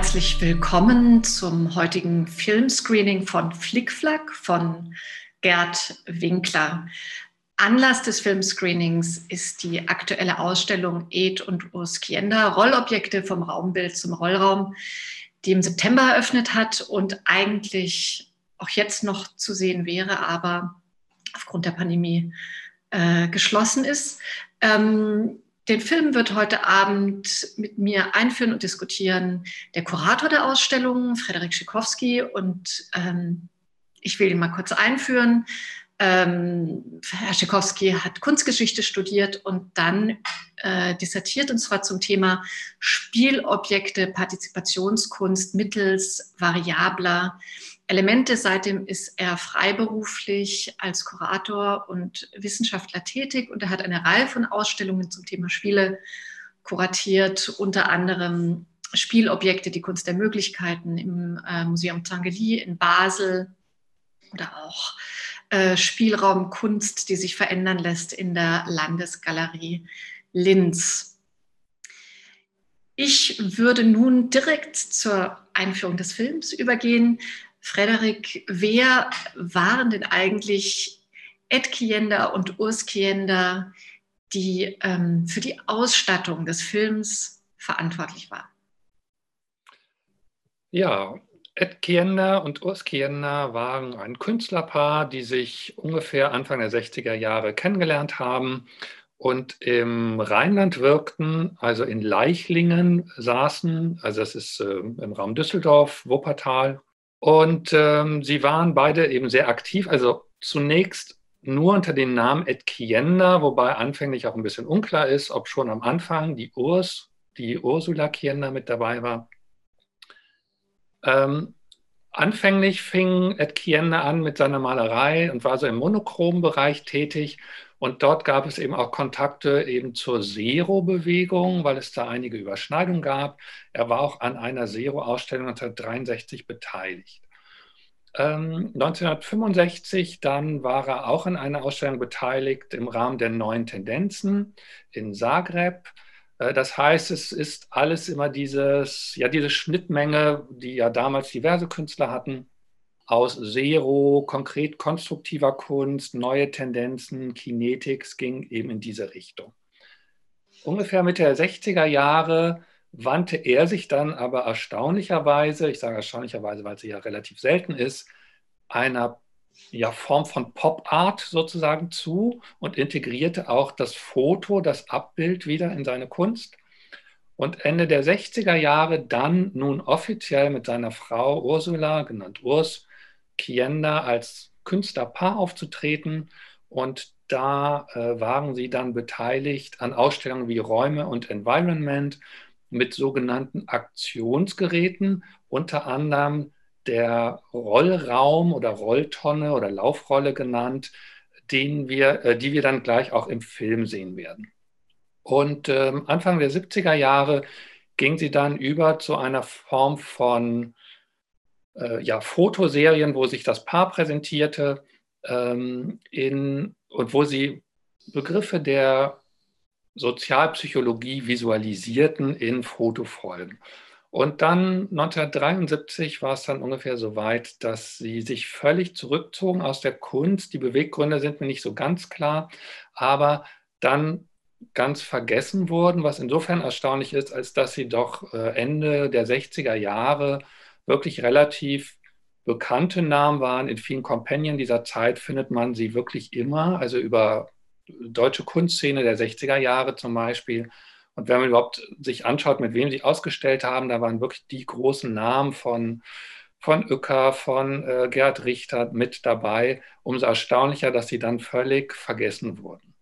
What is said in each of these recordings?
herzlich willkommen zum heutigen Filmscreening von Flickflack von Gerd Winkler. Anlass des Filmscreenings ist die aktuelle Ausstellung Ed und Urs Kienda, Rollobjekte vom Raumbild zum Rollraum, die im September eröffnet hat und eigentlich auch jetzt noch zu sehen wäre, aber aufgrund der Pandemie äh, geschlossen ist. Ähm, den Film wird heute Abend mit mir einführen und diskutieren der Kurator der Ausstellung, Frederik Schikowski. Und ähm, ich will ihn mal kurz einführen. Ähm, Herr Schikowski hat Kunstgeschichte studiert und dann äh, dissertiert, und zwar zum Thema Spielobjekte, Partizipationskunst mittels variabler Elemente. Seitdem ist er freiberuflich als Kurator und Wissenschaftler tätig und er hat eine Reihe von Ausstellungen zum Thema Spiele kuratiert, unter anderem Spielobjekte, die Kunst der Möglichkeiten im äh, Museum Zangeli in Basel oder auch äh, Spielraum Kunst, die sich verändern lässt in der Landesgalerie Linz. Ich würde nun direkt zur Einführung des Films übergehen. Frederik, wer waren denn eigentlich Ed Kiender und Urs Kiender, die ähm, für die Ausstattung des Films verantwortlich waren? Ja, Ed Kiender und Urs Kiender waren ein Künstlerpaar, die sich ungefähr Anfang der 60er Jahre kennengelernt haben und im Rheinland wirkten, also in Leichlingen saßen, also das ist äh, im Raum Düsseldorf, Wuppertal, und ähm, sie waren beide eben sehr aktiv. Also zunächst nur unter dem Namen Ed Kienda, wobei anfänglich auch ein bisschen unklar ist, ob schon am Anfang die Urs, die Ursula Kienda mit dabei war. Ähm, anfänglich fing Ed Kienda an mit seiner Malerei und war so im monochromen Bereich tätig und dort gab es eben auch Kontakte eben zur Zero-Bewegung, weil es da einige Überschneidungen gab. Er war auch an einer Zero-Ausstellung 1963 beteiligt. Ähm, 1965 dann war er auch an einer Ausstellung beteiligt im Rahmen der neuen Tendenzen in Zagreb. Äh, das heißt, es ist alles immer dieses, ja, diese Schnittmenge, die ja damals diverse Künstler hatten, aus Zero, konkret konstruktiver Kunst, neue Tendenzen, Kinetics ging eben in diese Richtung. Ungefähr Mitte der 60er Jahre wandte er sich dann aber erstaunlicherweise, ich sage erstaunlicherweise, weil sie ja relativ selten ist, einer ja, Form von Pop Art sozusagen zu und integrierte auch das Foto, das Abbild wieder in seine Kunst. Und Ende der 60er Jahre dann nun offiziell mit seiner Frau Ursula, genannt Urs, Kienda als Künstlerpaar aufzutreten. Und da äh, waren sie dann beteiligt an Ausstellungen wie Räume und Environment mit sogenannten Aktionsgeräten, unter anderem der Rollraum oder Rolltonne oder Laufrolle genannt, den wir, äh, die wir dann gleich auch im Film sehen werden. Und äh, Anfang der 70er Jahre ging sie dann über zu einer Form von äh, ja, Fotoserien, wo sich das Paar präsentierte ähm, in, und wo sie Begriffe der Sozialpsychologie visualisierten in Fotofolgen. Und dann 1973 war es dann ungefähr so weit, dass sie sich völlig zurückzogen aus der Kunst. Die Beweggründe sind mir nicht so ganz klar, aber dann ganz vergessen wurden, was insofern erstaunlich ist, als dass sie doch äh, Ende der 60er Jahre wirklich relativ bekannte Namen waren. In vielen Companion dieser Zeit findet man sie wirklich immer, also über deutsche Kunstszene der 60er Jahre zum Beispiel. Und wenn man überhaupt sich anschaut, mit wem sie ausgestellt haben, da waren wirklich die großen Namen von, von Uecker, von äh, Gerd Richter mit dabei. Umso erstaunlicher, dass sie dann völlig vergessen wurden.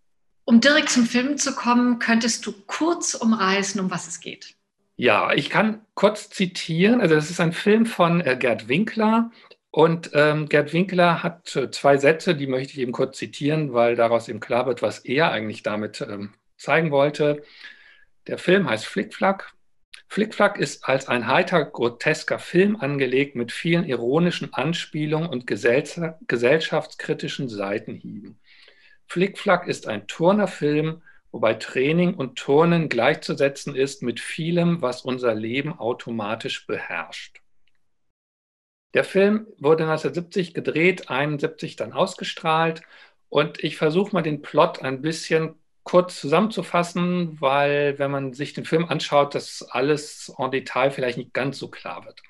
Um direkt zum Film zu kommen, könntest du kurz umreißen, um was es geht. Ja, ich kann kurz zitieren. Also, das ist ein Film von äh, Gerd Winkler. Und ähm, Gerd Winkler hat äh, zwei Sätze, die möchte ich eben kurz zitieren, weil daraus eben klar wird, was er eigentlich damit ähm, zeigen wollte. Der Film heißt Flickflack. Flickflack ist als ein heiter, grotesker Film angelegt mit vielen ironischen Anspielungen und gesellschaftskritischen Seitenhieben. Flickflack ist ein Turnerfilm wobei Training und Turnen gleichzusetzen ist mit vielem, was unser Leben automatisch beherrscht. Der Film wurde 1970 gedreht, 1971 dann ausgestrahlt und ich versuche mal den Plot ein bisschen kurz zusammenzufassen, weil wenn man sich den Film anschaut, das alles en Detail vielleicht nicht ganz so klar wird.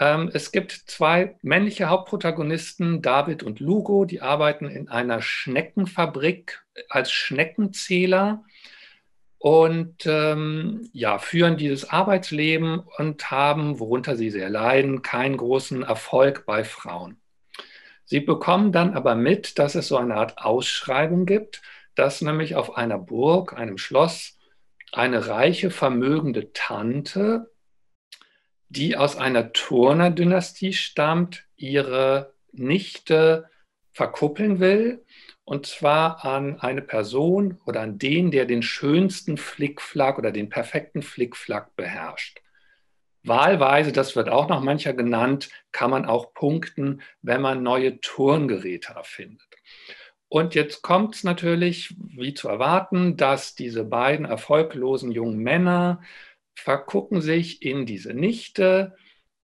Ähm, es gibt zwei männliche Hauptprotagonisten, David und Lugo, die arbeiten in einer Schneckenfabrik als Schneckenzähler und ähm, ja, führen dieses Arbeitsleben und haben, worunter sie sehr leiden, keinen großen Erfolg bei Frauen. Sie bekommen dann aber mit, dass es so eine Art Ausschreibung gibt, dass nämlich auf einer Burg, einem Schloss, eine reiche, vermögende Tante, die aus einer Turner-Dynastie stammt, ihre Nichte verkuppeln will und zwar an eine Person oder an den, der den schönsten Flickflack oder den perfekten Flickflack beherrscht. Wahlweise, das wird auch noch mancher genannt, kann man auch punkten, wenn man neue Turngeräte erfindet. Und jetzt kommt es natürlich, wie zu erwarten, dass diese beiden erfolglosen jungen Männer vergucken sich in diese Nichte.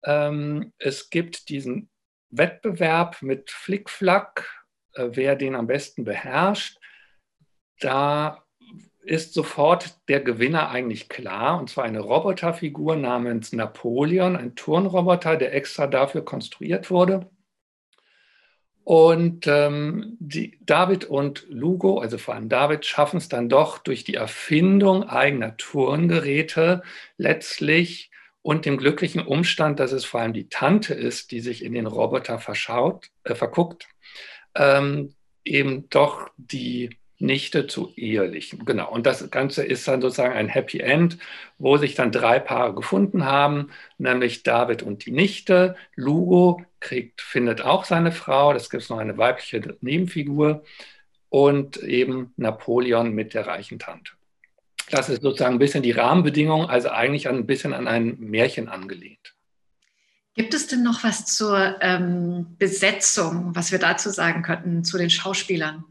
Ähm, es gibt diesen Wettbewerb mit Flickflack, äh, wer den am besten beherrscht, da ist sofort der Gewinner eigentlich klar, und zwar eine Roboterfigur namens Napoleon, ein Turnroboter, der extra dafür konstruiert wurde. Und ähm, die, David und Lugo, also vor allem David, schaffen es dann doch durch die Erfindung eigener Turngeräte letztlich und dem glücklichen Umstand, dass es vor allem die Tante ist, die sich in den Roboter verschaut, äh, verguckt, ähm, eben doch die Nichte zu ehelichen. Genau. Und das Ganze ist dann sozusagen ein Happy End, wo sich dann drei Paare gefunden haben, nämlich David und die Nichte. Lugo kriegt, findet auch seine Frau. Das gibt es noch eine weibliche Nebenfigur. Und eben Napoleon mit der reichen Tante. Das ist sozusagen ein bisschen die Rahmenbedingung, also eigentlich ein bisschen an ein Märchen angelehnt. Gibt es denn noch was zur ähm, Besetzung, was wir dazu sagen könnten, zu den Schauspielern?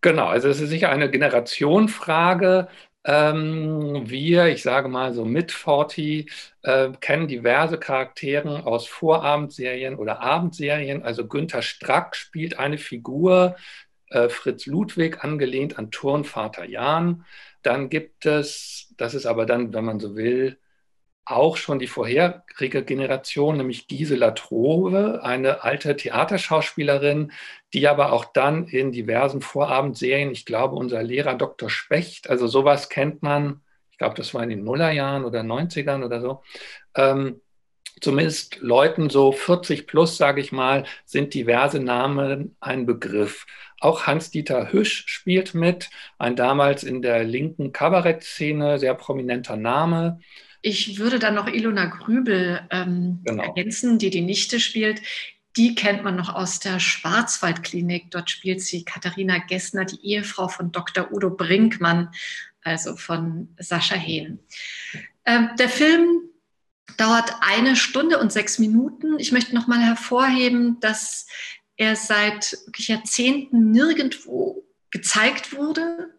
Genau, also es ist sicher eine Generationenfrage. Ähm, wir, ich sage mal so mit 40, äh, kennen diverse Charaktere aus Vorabendserien oder Abendserien. Also Günther Strack spielt eine Figur, äh, Fritz Ludwig, angelehnt an Turnvater Jan. Dann gibt es, das ist aber dann, wenn man so will, auch schon die vorherige Generation, nämlich Gisela Trove, eine alte Theaterschauspielerin, die aber auch dann in diversen Vorabendserien, ich glaube, unser Lehrer Dr. Specht, also sowas kennt man, ich glaube, das war in den Nullerjahren oder 90ern oder so. Ähm, zumindest Leuten so 40 plus, sage ich mal, sind diverse Namen ein Begriff. Auch Hans-Dieter Hüsch spielt mit, ein damals in der linken Kabarettszene sehr prominenter Name. Ich würde dann noch Ilona Grübel ähm, genau. ergänzen, die die Nichte spielt. Die kennt man noch aus der Schwarzwaldklinik. Dort spielt sie Katharina Gessner, die Ehefrau von Dr. Udo Brinkmann, also von Sascha Hehn. Ähm, der Film dauert eine Stunde und sechs Minuten. Ich möchte noch mal hervorheben, dass er seit Jahrzehnten nirgendwo gezeigt wurde,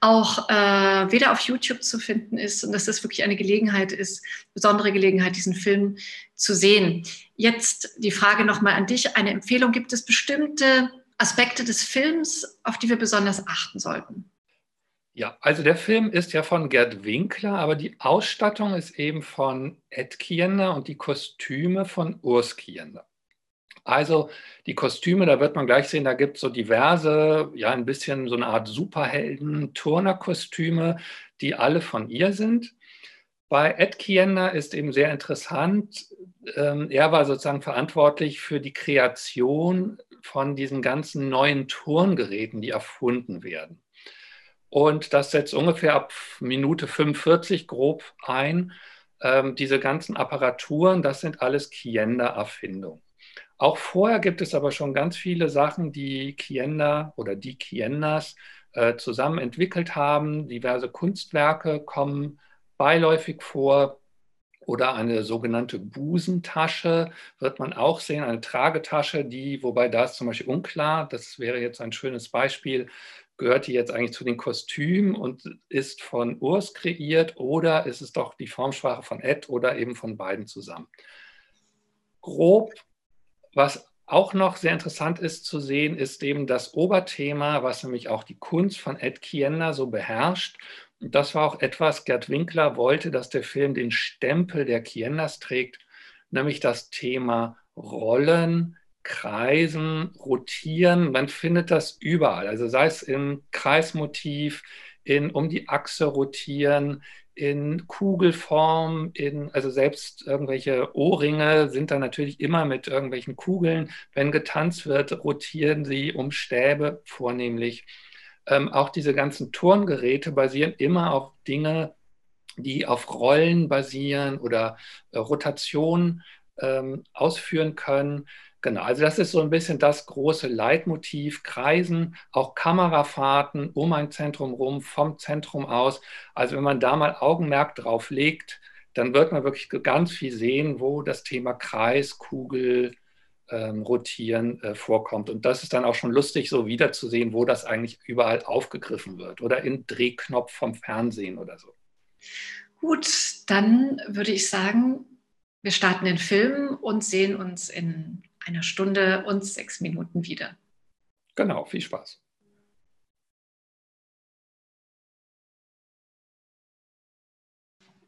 auch äh, weder auf YouTube zu finden ist und dass das wirklich eine Gelegenheit ist, besondere Gelegenheit, diesen Film zu sehen. Jetzt die Frage nochmal an dich. Eine Empfehlung, gibt es bestimmte Aspekte des Films, auf die wir besonders achten sollten? Ja, also der Film ist ja von Gerd Winkler, aber die Ausstattung ist eben von Ed Kiender und die Kostüme von Urs Kiender. Also die Kostüme, da wird man gleich sehen, da gibt es so diverse, ja, ein bisschen so eine Art Superhelden-Turner-Kostüme, die alle von ihr sind. Bei Ed Kiender ist eben sehr interessant, ähm, er war sozusagen verantwortlich für die Kreation von diesen ganzen neuen Turngeräten, die erfunden werden. Und das setzt ungefähr ab Minute 45 grob ein. Ähm, diese ganzen Apparaturen, das sind alles Kiender-Erfindungen. Auch vorher gibt es aber schon ganz viele Sachen, die Kienda oder die Kiendas äh, zusammen entwickelt haben. Diverse Kunstwerke kommen beiläufig vor oder eine sogenannte Busentasche wird man auch sehen, eine Tragetasche, die, wobei da ist zum Beispiel unklar, das wäre jetzt ein schönes Beispiel, gehört die jetzt eigentlich zu den Kostümen und ist von Urs kreiert oder ist es doch die Formsprache von Ed oder eben von beiden zusammen? Grob, was auch noch sehr interessant ist zu sehen, ist eben das Oberthema, was nämlich auch die Kunst von Ed Kienner so beherrscht. Und das war auch etwas, Gerd Winkler wollte, dass der Film den Stempel der Kienners trägt, nämlich das Thema Rollen, Kreisen, Rotieren. Man findet das überall. Also sei es im Kreismotiv, in um die Achse rotieren, in Kugelform, in, also selbst irgendwelche Ohrringe sind da natürlich immer mit irgendwelchen Kugeln. Wenn getanzt wird, rotieren sie um Stäbe vornehmlich. Ähm, auch diese ganzen Turngeräte basieren immer auf Dinge, die auf Rollen basieren oder äh, Rotation ähm, ausführen können. Genau, also das ist so ein bisschen das große Leitmotiv, Kreisen, auch Kamerafahrten um ein Zentrum rum, vom Zentrum aus. Also wenn man da mal Augenmerk drauf legt, dann wird man wirklich ganz viel sehen, wo das Thema Kreis, Kugel, ähm, Rotieren äh, vorkommt. Und das ist dann auch schon lustig, so wiederzusehen, wo das eigentlich überall aufgegriffen wird oder im Drehknopf vom Fernsehen oder so. Gut, dann würde ich sagen, wir starten den Film und sehen uns in einer Stunde und sechs Minuten wieder. Genau, viel Spaß.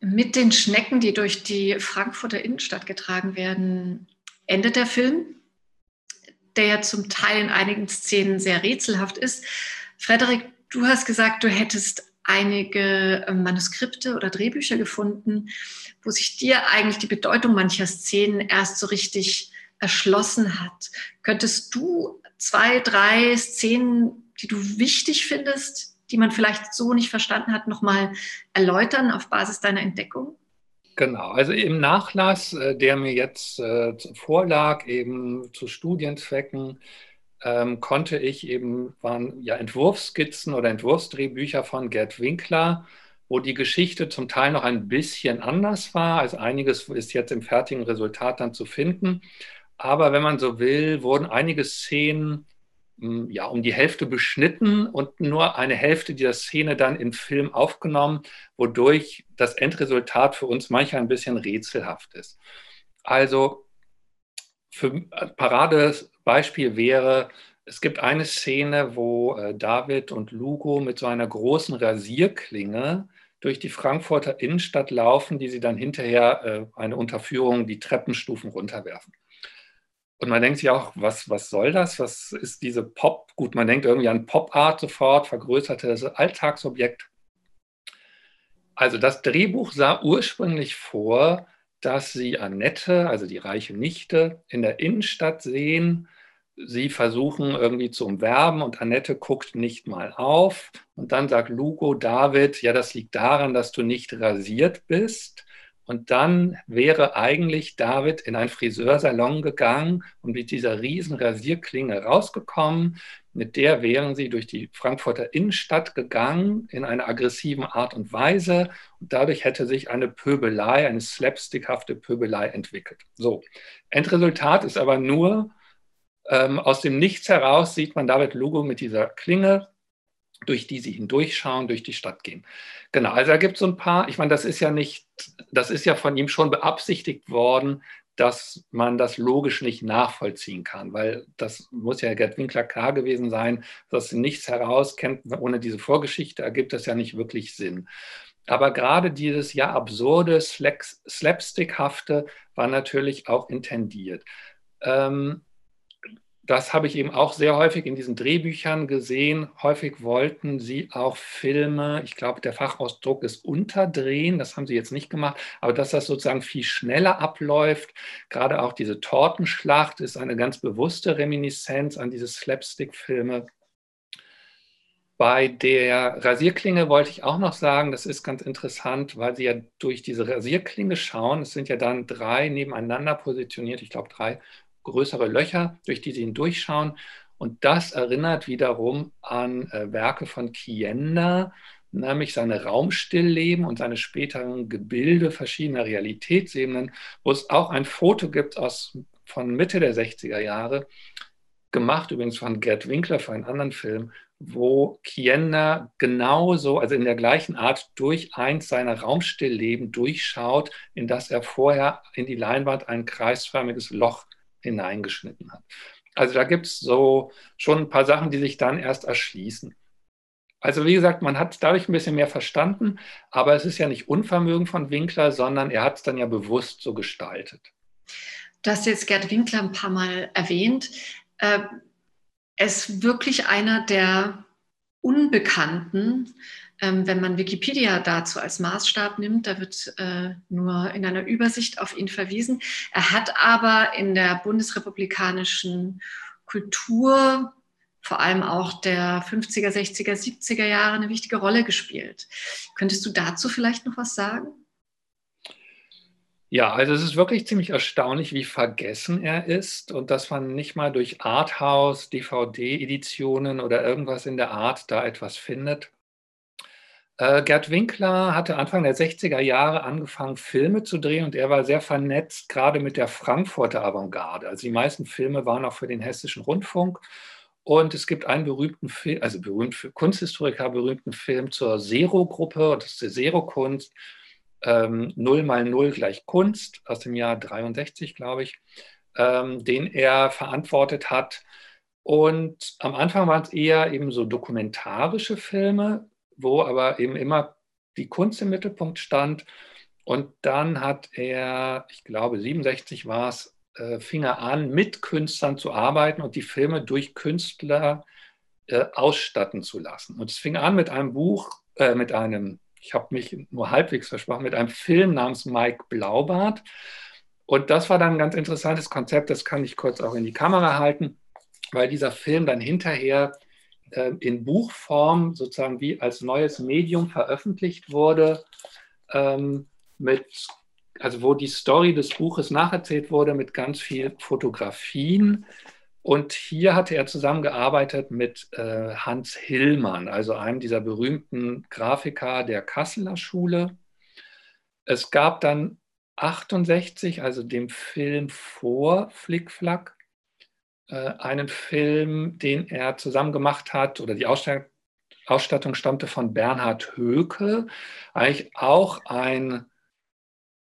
Mit den Schnecken, die durch die Frankfurter Innenstadt getragen werden, endet der Film, der ja zum Teil in einigen Szenen sehr rätselhaft ist. Frederik, du hast gesagt, du hättest einige ähm, Manuskripte oder Drehbücher gefunden, wo sich dir eigentlich die Bedeutung mancher Szenen erst so richtig erschlossen hat. Könntest du zwei, drei Szenen, die du wichtig findest, die man vielleicht so nicht verstanden hat, nochmal erläutern auf Basis deiner Entdeckung? Genau, also im Nachlass, äh, der mir jetzt äh, vorlag, eben zu Studienzwecken, ähm, konnte ich eben, waren ja Entwurfsskizzen oder Entwurfsdrehbücher von Gerd Winkler, wo die Geschichte zum Teil noch ein bisschen anders war. Also einiges ist jetzt im fertigen Resultat dann zu finden. Aber wenn man so will, wurden einige Szenen hm, ja, um die Hälfte beschnitten und nur eine Hälfte dieser Szene dann im Film aufgenommen, wodurch das Endresultat für uns manchmal ein bisschen rätselhaft ist. Also für ein äh, Paradebeispiel wäre, es gibt eine Szene, wo äh, David und Lugo mit so einer großen Rasierklinge durch die Frankfurter Innenstadt laufen, die sie dann hinterher äh, eine Unterführung die Treppenstufen runterwerfen. Und man denkt sich auch, was, was soll das? Was ist diese Pop? Gut, man denkt irgendwie an Pop-Art sofort, vergrößertes Alltagsobjekt. Also das Drehbuch sah ursprünglich vor, dass sie Annette, also die reiche Nichte, in der Innenstadt sehen. Sie versuchen irgendwie zu umwerben und Annette guckt nicht mal auf. Und dann sagt Lugo, David, ja, das liegt daran, dass du nicht rasiert bist. Und dann wäre eigentlich David in einen Friseursalon gegangen und mit dieser riesen Rasierklinge rausgekommen. Mit der wären sie durch die Frankfurter Innenstadt gegangen in einer aggressiven Art und Weise. Und dadurch hätte sich eine Pöbelei, eine slapstickhafte Pöbelei entwickelt. So, Endresultat ist aber nur, ähm, aus dem Nichts heraus sieht man David Lugo mit dieser Klinge durch die sie hindurchschauen, durch die Stadt gehen. Genau, also da gibt es so ein paar, ich meine, das ist ja nicht, das ist ja von ihm schon beabsichtigt worden, dass man das logisch nicht nachvollziehen kann, weil das muss ja Gerd Winkler klar gewesen sein, dass nichts herauskennt, ohne diese Vorgeschichte ergibt das ja nicht wirklich Sinn. Aber gerade dieses ja absurde, slapstickhafte war natürlich auch intendiert. Ähm, das habe ich eben auch sehr häufig in diesen Drehbüchern gesehen. Häufig wollten sie auch Filme, ich glaube, der Fachausdruck ist unterdrehen, das haben sie jetzt nicht gemacht, aber dass das sozusagen viel schneller abläuft. Gerade auch diese Tortenschlacht ist eine ganz bewusste Reminiszenz an diese Slapstick-Filme. Bei der Rasierklinge wollte ich auch noch sagen, das ist ganz interessant, weil Sie ja durch diese Rasierklinge schauen. Es sind ja dann drei nebeneinander positioniert, ich glaube drei größere Löcher, durch die sie hindurchschauen. Und das erinnert wiederum an äh, Werke von Kienda, nämlich seine Raumstillleben und seine späteren Gebilde verschiedener Realitätsebenen, wo es auch ein Foto gibt aus, von Mitte der 60er Jahre, gemacht übrigens von Gerd Winkler für einen anderen Film, wo Kienner genauso, also in der gleichen Art durch eins seiner Raumstillleben durchschaut, in das er vorher in die Leinwand ein kreisförmiges Loch hineingeschnitten hat. Also da gibt es so schon ein paar Sachen, die sich dann erst erschließen. Also wie gesagt, man hat dadurch ein bisschen mehr verstanden, aber es ist ja nicht Unvermögen von Winkler, sondern er hat es dann ja bewusst so gestaltet. Du hast jetzt Gerd Winkler ein paar Mal erwähnt. Äh, er ist wirklich einer der Unbekannten, ähm, wenn man Wikipedia dazu als Maßstab nimmt. Da wird äh, nur in einer Übersicht auf ihn verwiesen. Er hat aber in der bundesrepublikanischen Kultur vor allem auch der 50er, 60er, 70er Jahre eine wichtige Rolle gespielt. Könntest du dazu vielleicht noch was sagen? Ja, also es ist wirklich ziemlich erstaunlich, wie vergessen er ist und dass man nicht mal durch Arthouse, DVD-Editionen oder irgendwas in der Art da etwas findet. Äh, Gerd Winkler hatte Anfang der 60er Jahre angefangen, Filme zu drehen und er war sehr vernetzt, gerade mit der Frankfurter Avantgarde. Also die meisten Filme waren auch für den Hessischen Rundfunk und es gibt einen berühmten Film, also berühmt für Kunsthistoriker berühmten Film zur Zero-Gruppe, das ist die Zero-Kunst, ähm, 0 mal 0 gleich Kunst aus dem Jahr 63, glaube ich, ähm, den er verantwortet hat. Und am Anfang waren es eher eben so dokumentarische Filme, wo aber eben immer die Kunst im Mittelpunkt stand. Und dann hat er, ich glaube, 67 war es, äh, fing er an, mit Künstlern zu arbeiten und die Filme durch Künstler äh, ausstatten zu lassen. Und es fing an mit einem Buch, äh, mit einem, ich habe mich nur halbwegs versprochen, mit einem Film namens Mike Blaubart. Und das war dann ein ganz interessantes Konzept, das kann ich kurz auch in die Kamera halten, weil dieser Film dann hinterher äh, in Buchform sozusagen wie als neues Medium veröffentlicht wurde, ähm, mit also wo die Story des Buches nacherzählt wurde mit ganz vielen Fotografien. Und hier hatte er zusammengearbeitet mit äh, Hans Hillmann, also einem dieser berühmten Grafiker der Kasseler Schule. Es gab dann 68, also dem Film vor Flickflack, äh, einen Film, den er zusammen gemacht hat, oder die Ausstattung, Ausstattung stammte von Bernhard Höke, eigentlich auch ein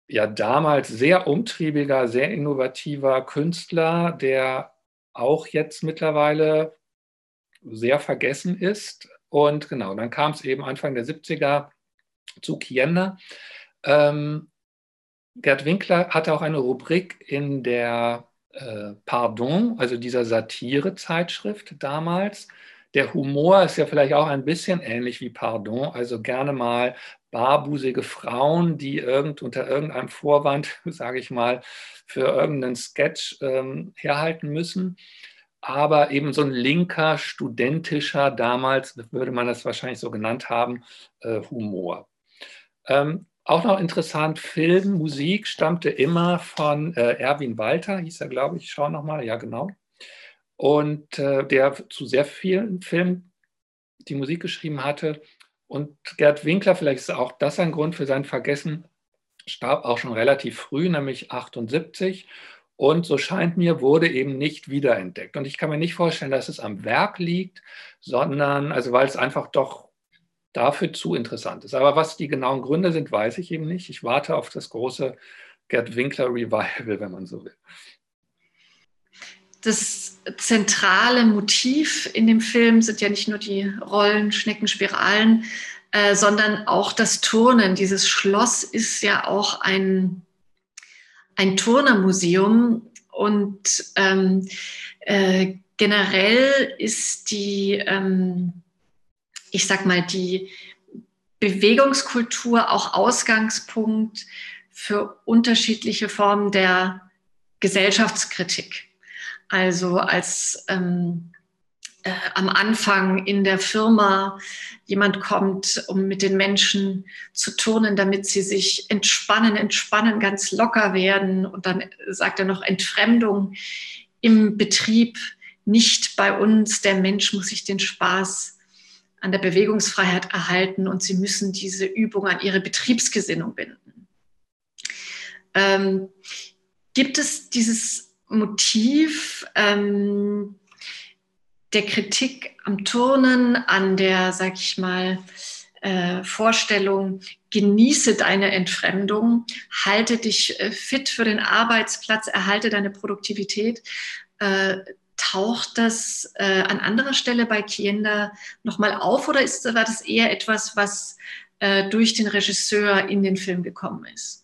ja damals sehr umtriebiger, sehr innovativer Künstler, der auch jetzt mittlerweile sehr vergessen ist. Und genau, dann kam es eben Anfang der 70er zu Kienda. Ähm, Gerd Winkler hatte auch eine Rubrik in der äh, Pardon, also dieser Satire-Zeitschrift damals. Der Humor ist ja vielleicht auch ein bisschen ähnlich wie Pardon, also gerne mal barbusige Frauen, die irgend, unter irgendeinem Vorwand, sage ich mal, für irgendeinen Sketch ähm, herhalten müssen. Aber eben so ein linker, studentischer, damals würde man das wahrscheinlich so genannt haben, äh, Humor. Ähm, auch noch interessant, Film, Musik stammte immer von äh, Erwin Walter, hieß er, glaube ich, schau nochmal, ja genau. Und äh, der zu sehr vielen Filmen die Musik geschrieben hatte. Und Gerd Winkler, vielleicht ist auch das ein Grund für sein Vergessen, starb auch schon relativ früh, nämlich 78. Und so scheint mir, wurde eben nicht wiederentdeckt. Und ich kann mir nicht vorstellen, dass es am Werk liegt, sondern, also weil es einfach doch dafür zu interessant ist. Aber was die genauen Gründe sind, weiß ich eben nicht. Ich warte auf das große Gerd Winkler Revival, wenn man so will. Das zentrale Motiv in dem Film sind ja nicht nur die Rollen, Schnecken, Spiralen, äh, sondern auch das Turnen. Dieses Schloss ist ja auch ein, ein Turnermuseum und ähm, äh, generell ist die, ähm, ich sag mal, die Bewegungskultur auch Ausgangspunkt für unterschiedliche Formen der Gesellschaftskritik. Also als ähm, äh, am Anfang in der Firma jemand kommt, um mit den Menschen zu turnen, damit sie sich entspannen, entspannen, ganz locker werden. Und dann sagt er noch Entfremdung im Betrieb, nicht bei uns. Der Mensch muss sich den Spaß an der Bewegungsfreiheit erhalten und sie müssen diese Übung an ihre Betriebsgesinnung binden. Ähm, gibt es dieses Motiv, ähm, der Kritik am Turnen, an der, sag ich mal, äh, Vorstellung, genieße deine Entfremdung, halte dich äh, fit für den Arbeitsplatz, erhalte deine Produktivität. Äh, taucht das äh, an anderer Stelle bei Kienda nochmal auf oder ist, war das eher etwas, was äh, durch den Regisseur in den Film gekommen ist?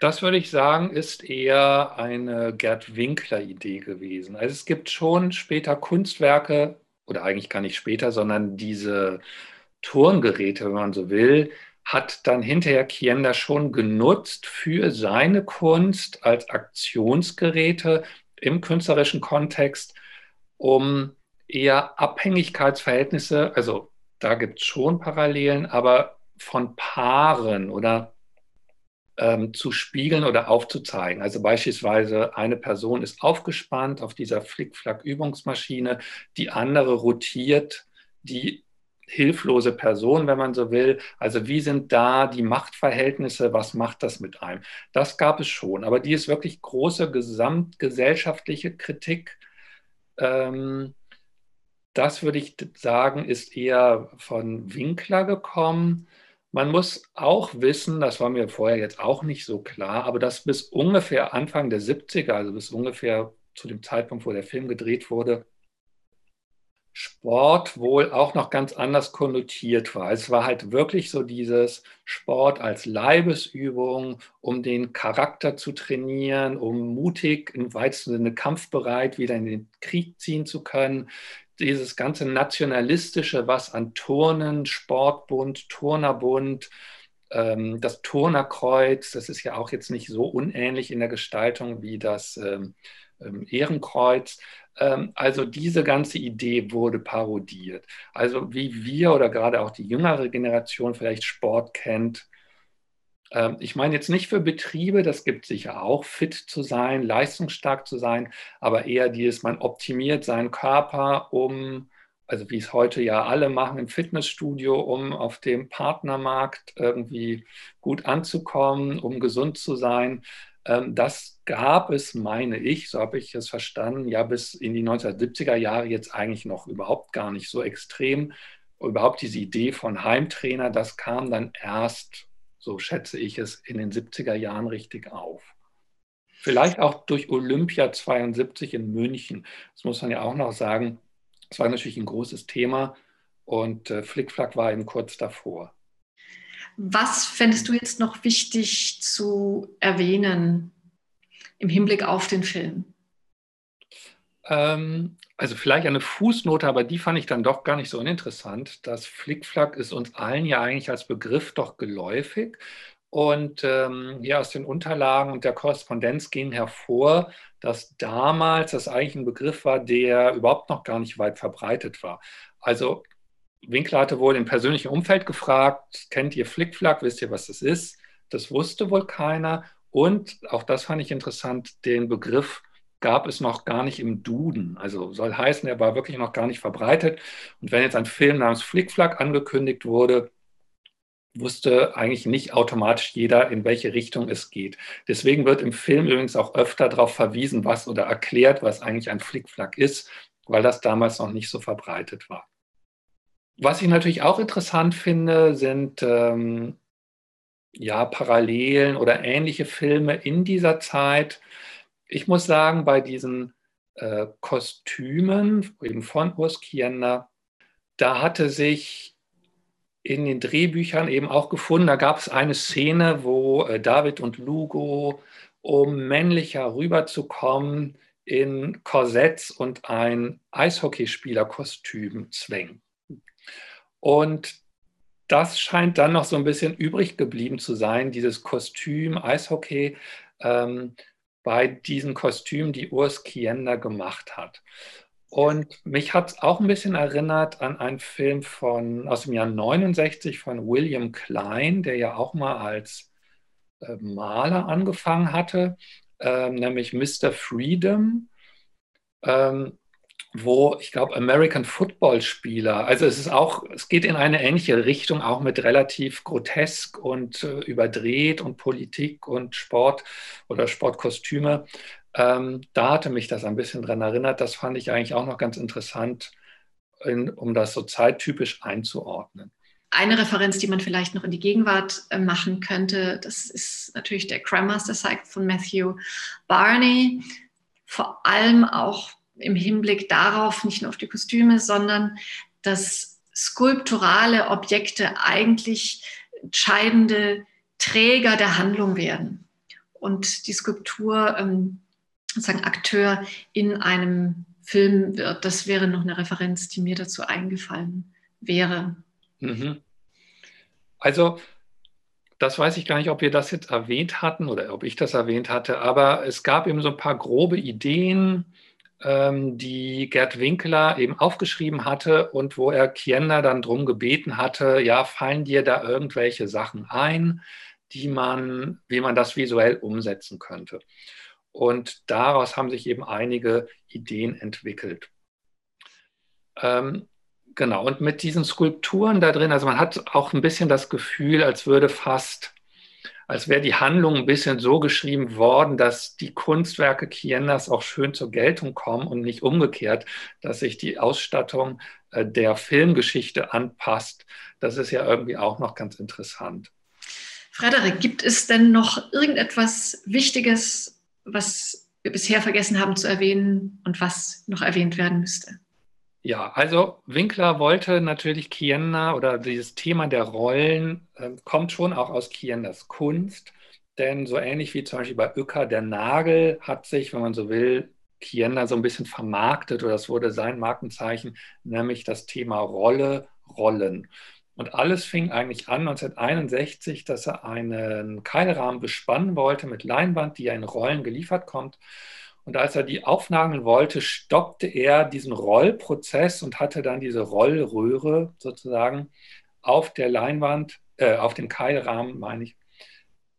Das würde ich sagen, ist eher eine Gerd Winkler-Idee gewesen. Also es gibt schon später Kunstwerke, oder eigentlich gar nicht später, sondern diese Turngeräte, wenn man so will, hat dann hinterher Kienda schon genutzt für seine Kunst als Aktionsgeräte im künstlerischen Kontext, um eher Abhängigkeitsverhältnisse, also da gibt es schon Parallelen, aber von Paaren oder ähm, zu spiegeln oder aufzuzeigen. Also beispielsweise eine Person ist aufgespannt auf dieser Flickflack-Übungsmaschine, die andere rotiert die hilflose Person, wenn man so will. Also wie sind da die Machtverhältnisse? Was macht das mit einem? Das gab es schon, aber die ist wirklich große gesamtgesellschaftliche Kritik. Ähm, das würde ich sagen, ist eher von Winkler gekommen. Man muss auch wissen, das war mir vorher jetzt auch nicht so klar, aber dass bis ungefähr Anfang der 70er, also bis ungefähr zu dem Zeitpunkt, wo der Film gedreht wurde, Sport wohl auch noch ganz anders konnotiert war. Es war halt wirklich so dieses Sport als Leibesübung, um den Charakter zu trainieren, um mutig, im weitesten Sinne kampfbereit wieder in den Krieg ziehen zu können. Dieses ganze Nationalistische, was an Turnen, Sportbund, Turnerbund, ähm, das Turnerkreuz, das ist ja auch jetzt nicht so unähnlich in der Gestaltung wie das ähm, ähm Ehrenkreuz. Ähm, also diese ganze Idee wurde parodiert. Also wie wir oder gerade auch die jüngere Generation vielleicht Sport kennt. Ähm, ich meine jetzt nicht für Betriebe, das gibt sicher auch, fit zu sein, leistungsstark zu sein, aber eher dieses, man optimiert seinen Körper, um, also wie es heute ja alle machen im Fitnessstudio, um auf dem Partnermarkt irgendwie gut anzukommen, um gesund zu sein. Ähm, das gab es, meine ich, so habe ich es verstanden, ja bis in die 1970er Jahre jetzt eigentlich noch überhaupt gar nicht so extrem. Überhaupt diese Idee von Heimtrainer, das kam dann erst, so schätze ich es, in den 70er Jahren richtig auf. Vielleicht auch durch Olympia 72 in München. Das muss man ja auch noch sagen. Das war natürlich ein großes Thema und äh, Flickflack war eben kurz davor. Was fändest du jetzt noch wichtig zu erwähnen im Hinblick auf den Film? Ähm, also vielleicht eine Fußnote, aber die fand ich dann doch gar nicht so uninteressant. Das Flickflack ist uns allen ja eigentlich als Begriff doch geläufig. Und ähm, hier aus den Unterlagen und der Korrespondenz ging hervor, dass damals das eigentlich ein Begriff war, der überhaupt noch gar nicht weit verbreitet war. Also Winkler hatte wohl im persönlichen Umfeld gefragt, kennt ihr Flickflack, wisst ihr, was das ist? Das wusste wohl keiner. Und auch das fand ich interessant, den Begriff gab es noch gar nicht im Duden. Also soll heißen, er war wirklich noch gar nicht verbreitet. Und wenn jetzt ein Film namens Flickflack angekündigt wurde, wusste eigentlich nicht automatisch jeder, in welche Richtung es geht. Deswegen wird im Film übrigens auch öfter darauf verwiesen, was oder erklärt, was eigentlich ein Flickflack ist, weil das damals noch nicht so verbreitet war. Was ich natürlich auch interessant finde, sind ähm, ja Parallelen oder ähnliche Filme in dieser Zeit. Ich muss sagen, bei diesen äh, Kostümen eben von Urs Kiender, da hatte sich in den Drehbüchern eben auch gefunden, da gab es eine Szene, wo äh, David und Lugo, um männlicher rüberzukommen, in Korsetts und ein Eishockeyspielerkostüm zwängen. Und das scheint dann noch so ein bisschen übrig geblieben zu sein, dieses Kostüm, Eishockey, ähm, bei diesen Kostümen, die Urs Kiender gemacht hat. Und mich hat es auch ein bisschen erinnert an einen Film von, aus dem Jahr 69 von William Klein, der ja auch mal als äh, Maler angefangen hatte, äh, nämlich Mr. Freedom. Ähm, wo ich glaube American Football Spieler, also es ist auch, es geht in eine ähnliche Richtung, auch mit relativ grotesk und äh, überdreht und Politik und Sport oder Sportkostüme. Ähm, da hatte mich das ein bisschen dran erinnert. Das fand ich eigentlich auch noch ganz interessant, in, um das so zeittypisch einzuordnen. Eine Referenz, die man vielleicht noch in die Gegenwart äh, machen könnte, das ist natürlich der Crime Master Cycle von Matthew Barney. Vor allem auch im Hinblick darauf, nicht nur auf die Kostüme, sondern dass skulpturale Objekte eigentlich entscheidende Träger der Handlung werden und die Skulptur ähm, sozusagen Akteur in einem Film wird. Das wäre noch eine Referenz, die mir dazu eingefallen wäre. Mhm. Also, das weiß ich gar nicht, ob wir das jetzt erwähnt hatten oder ob ich das erwähnt hatte, aber es gab eben so ein paar grobe Ideen, die Gerd Winkler eben aufgeschrieben hatte und wo er Kiender dann darum gebeten hatte, ja, fallen dir da irgendwelche Sachen ein, die man, wie man das visuell umsetzen könnte. Und daraus haben sich eben einige Ideen entwickelt. Ähm, genau, und mit diesen Skulpturen da drin, also man hat auch ein bisschen das Gefühl, als würde fast, als wäre die Handlung ein bisschen so geschrieben worden, dass die Kunstwerke Kiendas auch schön zur Geltung kommen und nicht umgekehrt, dass sich die Ausstattung äh, der Filmgeschichte anpasst. Das ist ja irgendwie auch noch ganz interessant. Frederik, gibt es denn noch irgendetwas Wichtiges, was wir bisher vergessen haben zu erwähnen und was noch erwähnt werden müsste? Ja, also Winkler wollte natürlich Kienda oder dieses Thema der Rollen äh, kommt schon auch aus Kiendas Kunst, denn so ähnlich wie zum Beispiel bei Uecker der Nagel hat sich, wenn man so will, Kienda so ein bisschen vermarktet oder das wurde sein Markenzeichen, nämlich das Thema Rolle, Rollen. Und alles fing eigentlich an 1961, dass er einen Keilrahmen bespannen wollte mit Leinwand, die ja in Rollen geliefert kommt. Und als er die aufnahmen wollte, stoppte er diesen Rollprozess und hatte dann diese Rollröhre sozusagen auf der Leinwand, äh, auf dem Keilrahmen, meine ich,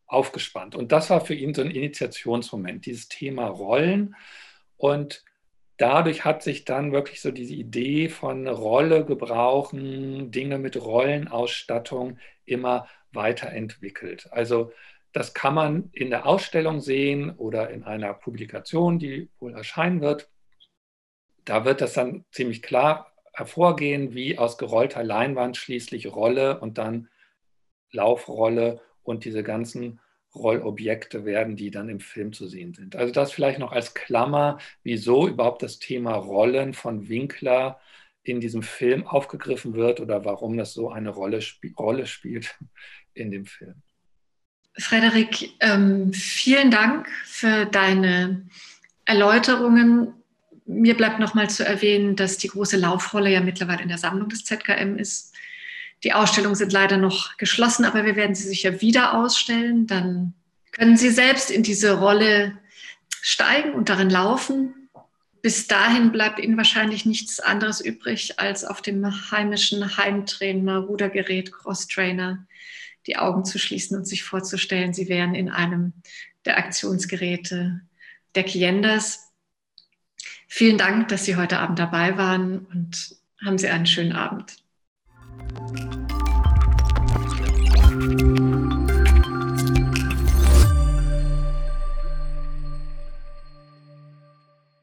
aufgespannt. Und das war für ihn so ein Initiationsmoment, dieses Thema Rollen. Und dadurch hat sich dann wirklich so diese Idee von Rolle gebrauchen, Dinge mit Rollenausstattung immer weiterentwickelt. Also das kann man in der Ausstellung sehen oder in einer Publikation, die wohl erscheinen wird. Da wird das dann ziemlich klar hervorgehen, wie aus gerollter Leinwand schließlich Rolle und dann Laufrolle und diese ganzen Rollobjekte werden, die dann im Film zu sehen sind. Also das vielleicht noch als Klammer, wieso überhaupt das Thema Rollen von Winkler in diesem Film aufgegriffen wird oder warum das so eine Rolle, sp Rolle spielt in dem Film. Frederik, ähm, vielen Dank für deine Erläuterungen. Mir bleibt nochmal zu erwähnen, dass die große Laufrolle ja mittlerweile in der Sammlung des ZKM ist. Die Ausstellungen sind leider noch geschlossen, aber wir werden sie sicher wieder ausstellen. Dann können Sie selbst in diese Rolle steigen und darin laufen. Bis dahin bleibt Ihnen wahrscheinlich nichts anderes übrig, als auf dem heimischen Heimtrainer, Rudergerät, Crosstrainer die Augen zu schließen und sich vorzustellen, Sie wären in einem der Aktionsgeräte der Kiendas. Vielen Dank, dass Sie heute Abend dabei waren und haben Sie einen schönen Abend.